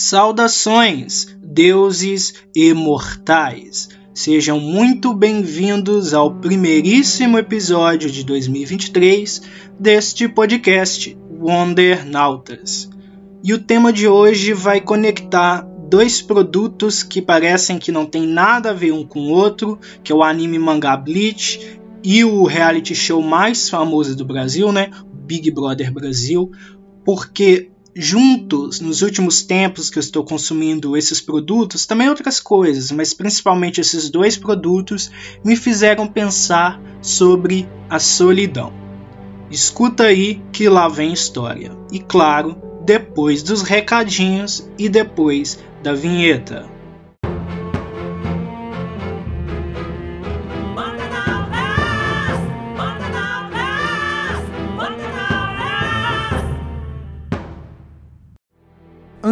Saudações, deuses imortais! Sejam muito bem-vindos ao primeiríssimo episódio de 2023 deste podcast Wonder Nautas. E o tema de hoje vai conectar dois produtos que parecem que não tem nada a ver um com o outro, que é o anime mangá Bleach e o reality show mais famoso do Brasil, né? Big Brother Brasil, porque juntos nos últimos tempos que eu estou consumindo esses produtos, também outras coisas, mas principalmente esses dois produtos me fizeram pensar sobre a solidão. Escuta aí que lá vem história. E claro, depois dos recadinhos e depois da vinheta.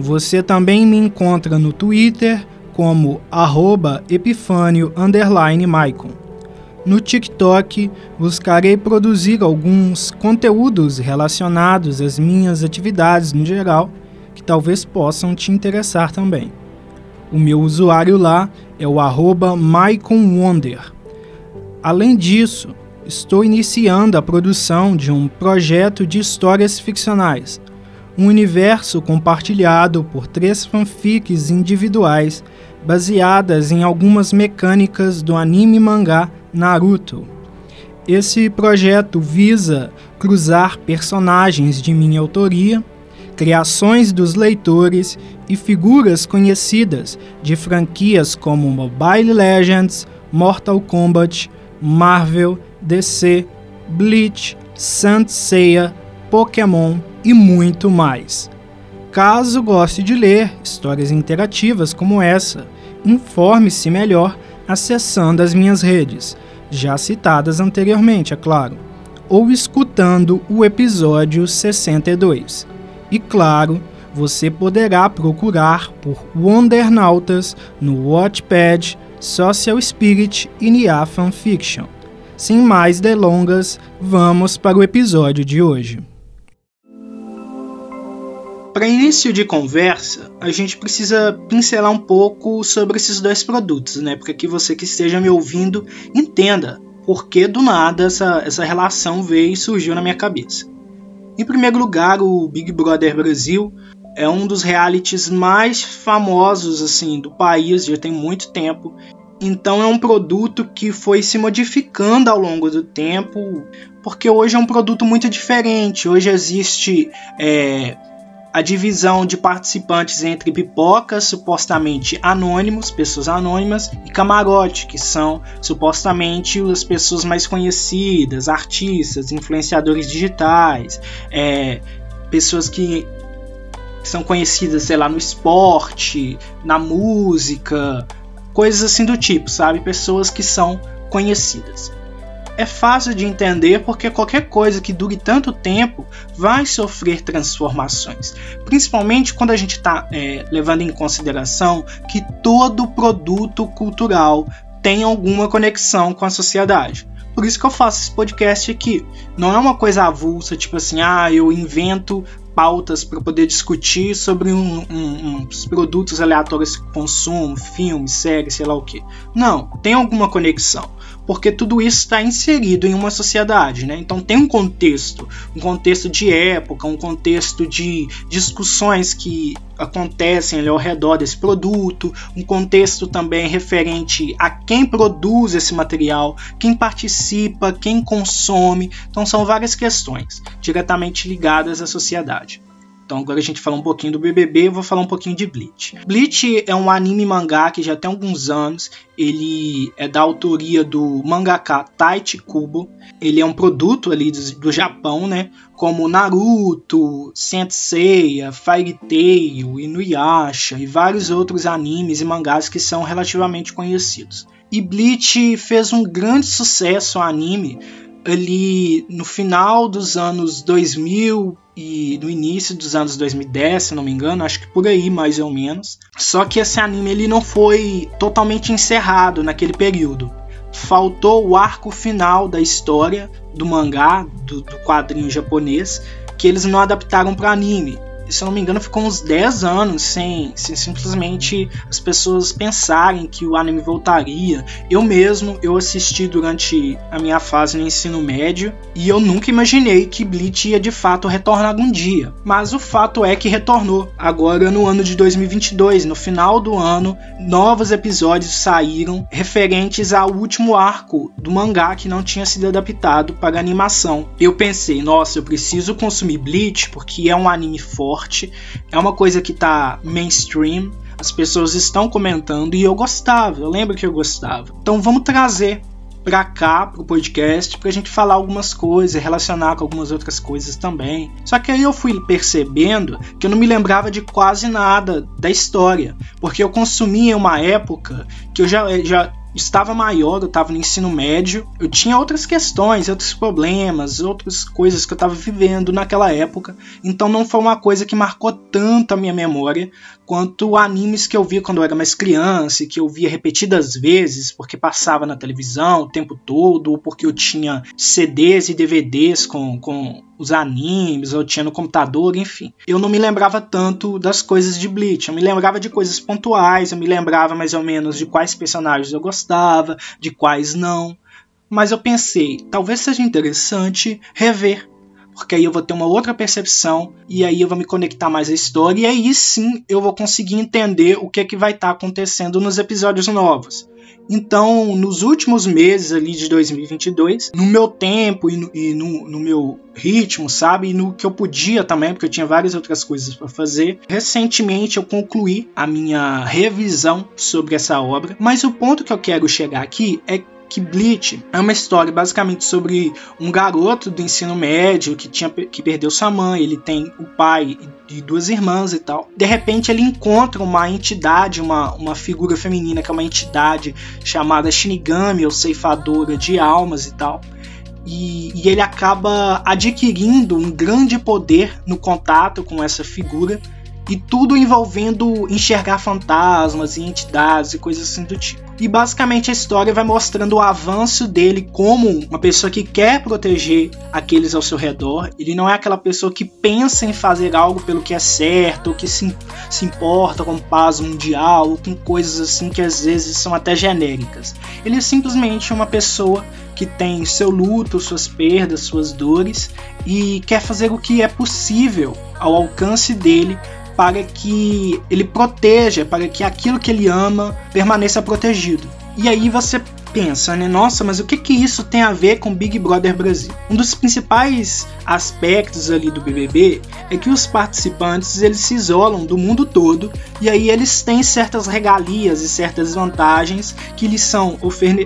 Você também me encontra no Twitter como arroba epifânio Maicon. No TikTok, buscarei produzir alguns conteúdos relacionados às minhas atividades no geral, que talvez possam te interessar também. O meu usuário lá é o arroba MaiconWonder. Além disso, estou iniciando a produção de um projeto de histórias ficcionais, um universo compartilhado por três fanfics individuais baseadas em algumas mecânicas do anime mangá Naruto. Esse projeto visa cruzar personagens de minha autoria, criações dos leitores e figuras conhecidas de franquias como Mobile Legends, Mortal Kombat, Marvel, DC, Bleach, Saint Seiya, Pokémon e muito mais. Caso goste de ler histórias interativas como essa, informe-se melhor acessando as minhas redes, já citadas anteriormente, é claro, ou escutando o episódio 62. E claro, você poderá procurar por Wondernautas no Watchpad, Social Spirit e Nia Fanfiction. Sem mais delongas, vamos para o episódio de hoje. Para início de conversa, a gente precisa pincelar um pouco sobre esses dois produtos, né? Para que você que esteja me ouvindo entenda por que do nada essa, essa relação veio e surgiu na minha cabeça. Em primeiro lugar, o Big Brother Brasil é um dos realities mais famosos assim do país, já tem muito tempo. Então é um produto que foi se modificando ao longo do tempo, porque hoje é um produto muito diferente. Hoje existe é, a divisão de participantes entre pipocas supostamente anônimos, pessoas anônimas, e camarote, que são supostamente as pessoas mais conhecidas, artistas, influenciadores digitais, é, pessoas que são conhecidas, sei lá, no esporte, na música, coisas assim do tipo, sabe? Pessoas que são conhecidas é fácil de entender porque qualquer coisa que dure tanto tempo vai sofrer transformações, principalmente quando a gente está é, levando em consideração que todo produto cultural tem alguma conexão com a sociedade. Por isso que eu faço esse podcast aqui. Não é uma coisa avulsa, tipo assim, ah, eu invento pautas para poder discutir sobre um, um, uns produtos aleatórios que consumo, filme, série, sei lá o que. Não, tem alguma conexão porque tudo isso está inserido em uma sociedade, né? Então tem um contexto, um contexto de época, um contexto de discussões que acontecem ao redor desse produto, um contexto também referente a quem produz esse material, quem participa, quem consome. Então são várias questões diretamente ligadas à sociedade. Então agora a gente fala um pouquinho do BBB, eu vou falar um pouquinho de Bleach. Bleach é um anime mangá que já tem alguns anos, ele é da autoria do mangaka Taichi Kubo. Ele é um produto ali do, do Japão, né? Como Naruto, Senseiya, Fairy Tail, Inuyasha e vários outros animes e mangás que são relativamente conhecidos. E Bleach fez um grande sucesso o anime ali no final dos anos 2000 e no início dos anos 2010, se não me engano, acho que por aí mais ou menos. Só que esse anime ele não foi totalmente encerrado naquele período. Faltou o arco final da história do mangá, do, do quadrinho japonês, que eles não adaptaram para anime se eu não me engano, ficou uns 10 anos sem, sem simplesmente as pessoas pensarem que o anime voltaria. Eu mesmo, eu assisti durante a minha fase no ensino médio e eu nunca imaginei que Bleach ia de fato retornar algum dia. Mas o fato é que retornou. Agora no ano de 2022, no final do ano, novos episódios saíram referentes ao último arco do mangá que não tinha sido adaptado para animação. Eu pensei, nossa, eu preciso consumir Bleach porque é um anime forte forte, é uma coisa que tá mainstream, as pessoas estão comentando e eu gostava, eu lembro que eu gostava. Então vamos trazer para cá, pro podcast, pra gente falar algumas coisas, relacionar com algumas outras coisas também. Só que aí eu fui percebendo que eu não me lembrava de quase nada da história, porque eu consumia uma época que eu já, já estava maior, eu estava no ensino médio, eu tinha outras questões, outros problemas, outras coisas que eu estava vivendo naquela época, então não foi uma coisa que marcou tanto a minha memória quanto animes que eu via quando eu era mais criança, e que eu via repetidas vezes, porque passava na televisão o tempo todo, ou porque eu tinha CDs e DVDs com, com os animes, ou tinha no computador, enfim. Eu não me lembrava tanto das coisas de Bleach, eu me lembrava de coisas pontuais, eu me lembrava mais ou menos de quais personagens eu gostava, de quais não. Mas eu pensei, talvez seja interessante rever porque aí eu vou ter uma outra percepção e aí eu vou me conectar mais à história e aí sim eu vou conseguir entender o que é que vai estar tá acontecendo nos episódios novos. Então, nos últimos meses ali de 2022, no meu tempo e no, e no, no meu ritmo, sabe? E no que eu podia também, porque eu tinha várias outras coisas para fazer. Recentemente eu concluí a minha revisão sobre essa obra, mas o ponto que eu quero chegar aqui é que Bleach é uma história basicamente sobre um garoto do ensino médio que tinha que perdeu sua mãe, ele tem o pai e duas irmãs e tal. De repente ele encontra uma entidade, uma, uma figura feminina que é uma entidade chamada Shinigami, ou ceifadora de almas e tal. E, e, ele acaba adquirindo um grande poder no contato com essa figura e tudo envolvendo enxergar fantasmas e entidades e coisas assim do tipo. E basicamente a história vai mostrando o avanço dele como uma pessoa que quer proteger aqueles ao seu redor. Ele não é aquela pessoa que pensa em fazer algo pelo que é certo, ou que se, se importa com paz mundial, ou com coisas assim que às vezes são até genéricas. Ele é simplesmente uma pessoa que tem seu luto, suas perdas, suas dores e quer fazer o que é possível ao alcance dele para que ele proteja, para que aquilo que ele ama permaneça protegido. E aí você pensa, né? Nossa, mas o que que isso tem a ver com Big Brother Brasil? Um dos principais aspectos ali do BBB é que os participantes eles se isolam do mundo todo e aí eles têm certas regalias e certas vantagens que lhes são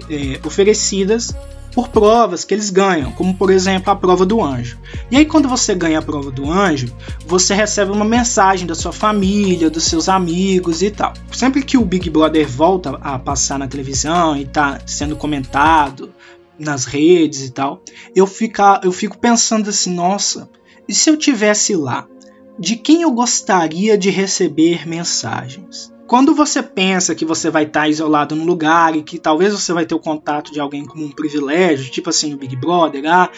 é, oferecidas por provas que eles ganham, como por exemplo a prova do anjo. E aí, quando você ganha a prova do anjo, você recebe uma mensagem da sua família, dos seus amigos e tal. Sempre que o Big Brother volta a passar na televisão e está sendo comentado nas redes e tal, eu, fica, eu fico pensando assim: nossa, e se eu tivesse lá? De quem eu gostaria de receber mensagens? Quando você pensa que você vai estar isolado num lugar e que talvez você vai ter o contato de alguém como um privilégio, tipo assim no Big Brother, ah,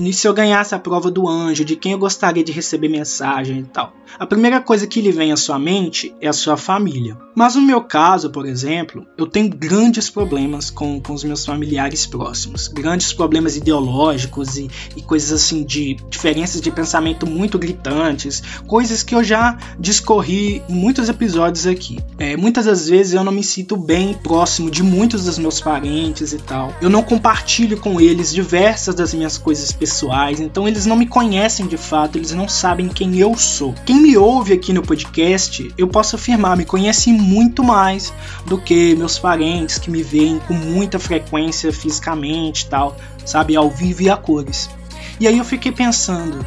e se eu ganhasse a prova do anjo, de quem eu gostaria de receber mensagem e tal. A primeira coisa que lhe vem à sua mente é a sua família. Mas no meu caso, por exemplo, eu tenho grandes problemas com, com os meus familiares próximos, grandes problemas ideológicos e, e coisas assim de diferenças de pensamento muito gritantes, coisas que eu já discorri em muitos episódios aqui. É, muitas das vezes eu não me sinto bem próximo de muitos dos meus parentes e tal. Eu não compartilho com eles diversas das minhas coisas pessoais, então eles não me conhecem de fato, eles não sabem quem eu sou. Quem me ouve aqui no podcast, eu posso afirmar, me conhece muito mais do que meus parentes que me veem com muita frequência fisicamente e tal, sabe, ao vivo e a cores. E aí eu fiquei pensando,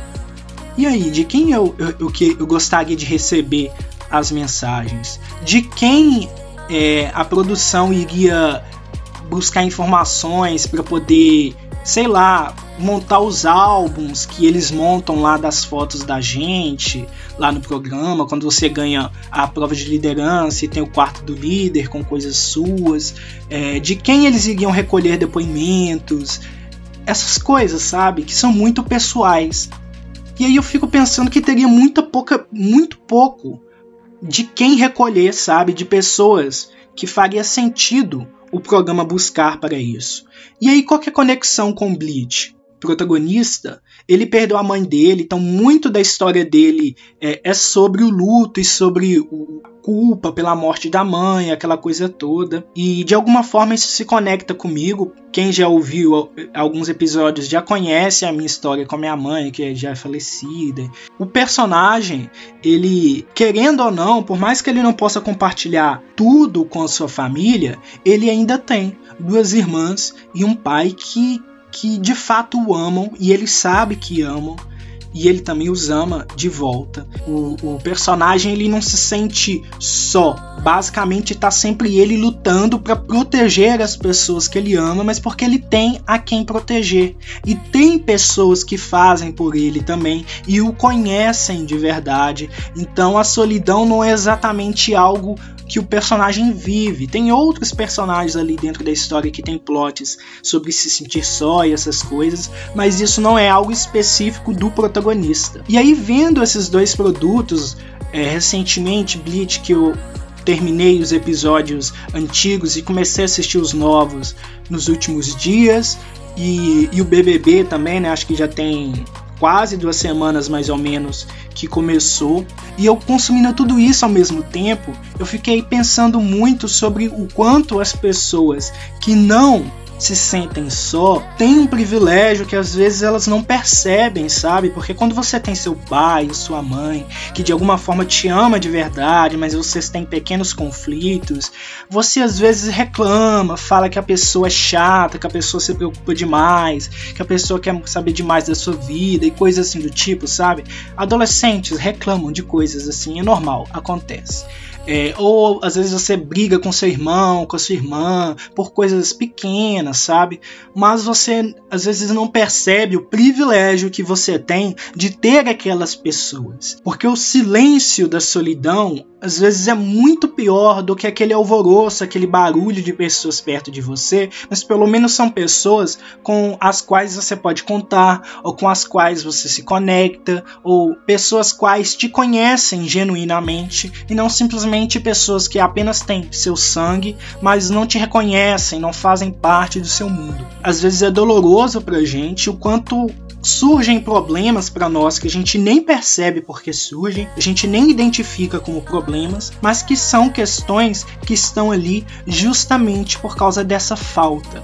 e aí, de quem eu, eu, eu, eu gostaria de receber as mensagens? De quem é, a produção iria buscar informações para poder, sei lá, montar os álbuns que eles montam lá das fotos da gente, lá no programa, quando você ganha a prova de liderança e tem o quarto do líder com coisas suas, é, de quem eles iriam recolher depoimentos, essas coisas, sabe, que são muito pessoais. E aí eu fico pensando que teria muita pouca, muito pouco de quem recolher, sabe, de pessoas que faria sentido o programa buscar para isso. E aí qual que é a conexão com Bleach? Protagonista, ele perdeu a mãe dele, então muito da história dele é, é sobre o luto e sobre o culpa pela morte da mãe, aquela coisa toda. E de alguma forma isso se conecta comigo. Quem já ouviu alguns episódios já conhece a minha história com a minha mãe, que já é falecida. O personagem, ele, querendo ou não, por mais que ele não possa compartilhar tudo com a sua família, ele ainda tem duas irmãs e um pai que que de fato o amam e ele sabe que amam e ele também os ama de volta. O, o personagem ele não se sente só. Basicamente está sempre ele lutando para proteger as pessoas que ele ama, mas porque ele tem a quem proteger. E tem pessoas que fazem por ele também e o conhecem de verdade. Então a solidão não é exatamente algo que o personagem vive. Tem outros personagens ali dentro da história que tem plots sobre se sentir só e essas coisas, mas isso não é algo específico do protagonista. E aí, vendo esses dois produtos, é, recentemente, Bleach, que eu terminei os episódios antigos e comecei a assistir os novos nos últimos dias. E, e o BBB também, né? Acho que já tem quase duas semanas mais ou menos que começou. E eu consumindo tudo isso ao mesmo tempo, eu fiquei pensando muito sobre o quanto as pessoas que não se sentem só, tem um privilégio que às vezes elas não percebem, sabe? Porque quando você tem seu pai, sua mãe, que de alguma forma te ama de verdade, mas vocês têm pequenos conflitos, você às vezes reclama, fala que a pessoa é chata, que a pessoa se preocupa demais, que a pessoa quer saber demais da sua vida e coisas assim do tipo, sabe? Adolescentes reclamam de coisas assim, é normal, acontece. É, ou às vezes você briga com seu irmão, com a sua irmã, por coisas pequenas, sabe? Mas você às vezes não percebe o privilégio que você tem de ter aquelas pessoas. Porque o silêncio da solidão às vezes é muito pior do que aquele alvoroço, aquele barulho de pessoas perto de você, mas pelo menos são pessoas com as quais você pode contar, ou com as quais você se conecta, ou pessoas quais te conhecem genuinamente e não simplesmente pessoas que apenas têm seu sangue, mas não te reconhecem, não fazem parte do seu mundo. Às vezes é doloroso pra gente o quanto surgem problemas para nós que a gente nem percebe porque surgem, a gente nem identifica como problemas, mas que são questões que estão ali justamente por causa dessa falta.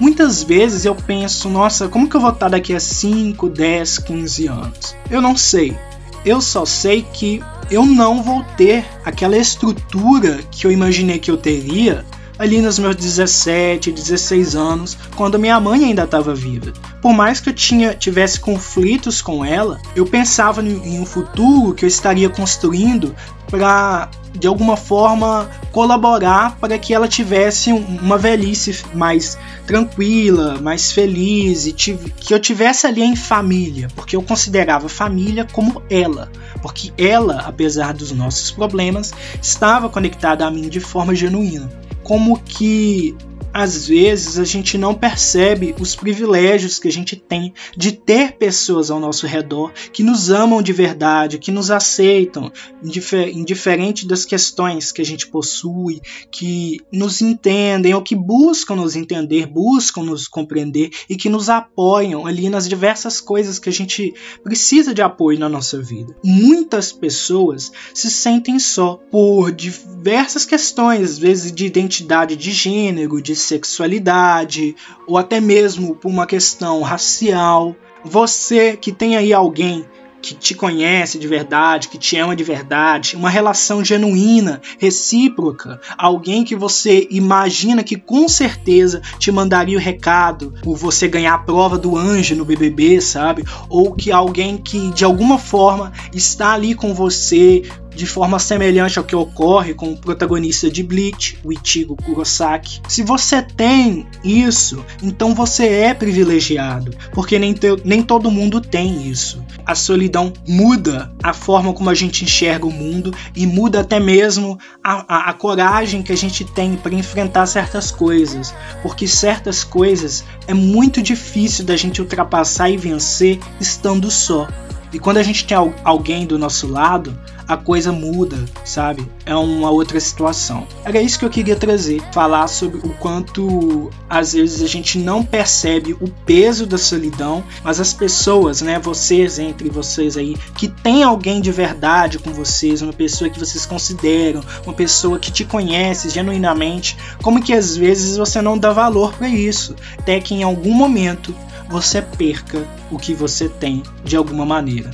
Muitas vezes eu penso, nossa, como que eu vou estar daqui a 5, 10, 15 anos? Eu não sei. Eu só sei que eu não vou ter aquela estrutura que eu imaginei que eu teria ali nos meus 17, 16 anos, quando minha mãe ainda estava viva. Por mais que eu tinha, tivesse conflitos com ela, eu pensava em um futuro que eu estaria construindo para de alguma forma colaborar para que ela tivesse uma velhice mais tranquila, mais feliz e que eu tivesse ali em família, porque eu considerava família como ela, porque ela, apesar dos nossos problemas, estava conectada a mim de forma genuína. Como que às vezes a gente não percebe os privilégios que a gente tem de ter pessoas ao nosso redor que nos amam de verdade, que nos aceitam, indiferente das questões que a gente possui, que nos entendem ou que buscam nos entender, buscam nos compreender e que nos apoiam ali nas diversas coisas que a gente precisa de apoio na nossa vida. Muitas pessoas se sentem só por diversas questões, às vezes de identidade de gênero, de sexualidade ou até mesmo por uma questão racial. Você que tem aí alguém que te conhece de verdade, que te ama de verdade, uma relação genuína, recíproca, alguém que você imagina que com certeza te mandaria o recado por você ganhar a prova do anjo no BBB, sabe? Ou que alguém que de alguma forma está ali com você de forma semelhante ao que ocorre com o protagonista de Bleach, o Ichigo Kurosaki. Se você tem isso, então você é privilegiado, porque nem, te, nem todo mundo tem isso. A solidão muda a forma como a gente enxerga o mundo e muda até mesmo a, a, a coragem que a gente tem para enfrentar certas coisas, porque certas coisas é muito difícil da gente ultrapassar e vencer estando só. E quando a gente tem alguém do nosso lado, a coisa muda, sabe? É uma outra situação. Era isso que eu queria trazer, falar sobre o quanto às vezes a gente não percebe o peso da solidão, mas as pessoas, né, vocês entre vocês aí, que tem alguém de verdade com vocês, uma pessoa que vocês consideram, uma pessoa que te conhece genuinamente, como que às vezes você não dá valor para isso, até que em algum momento você perca o que você tem de alguma maneira.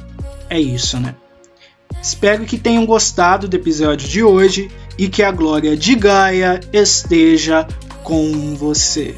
É isso, né? Espero que tenham gostado do episódio de hoje e que a glória de Gaia esteja com você.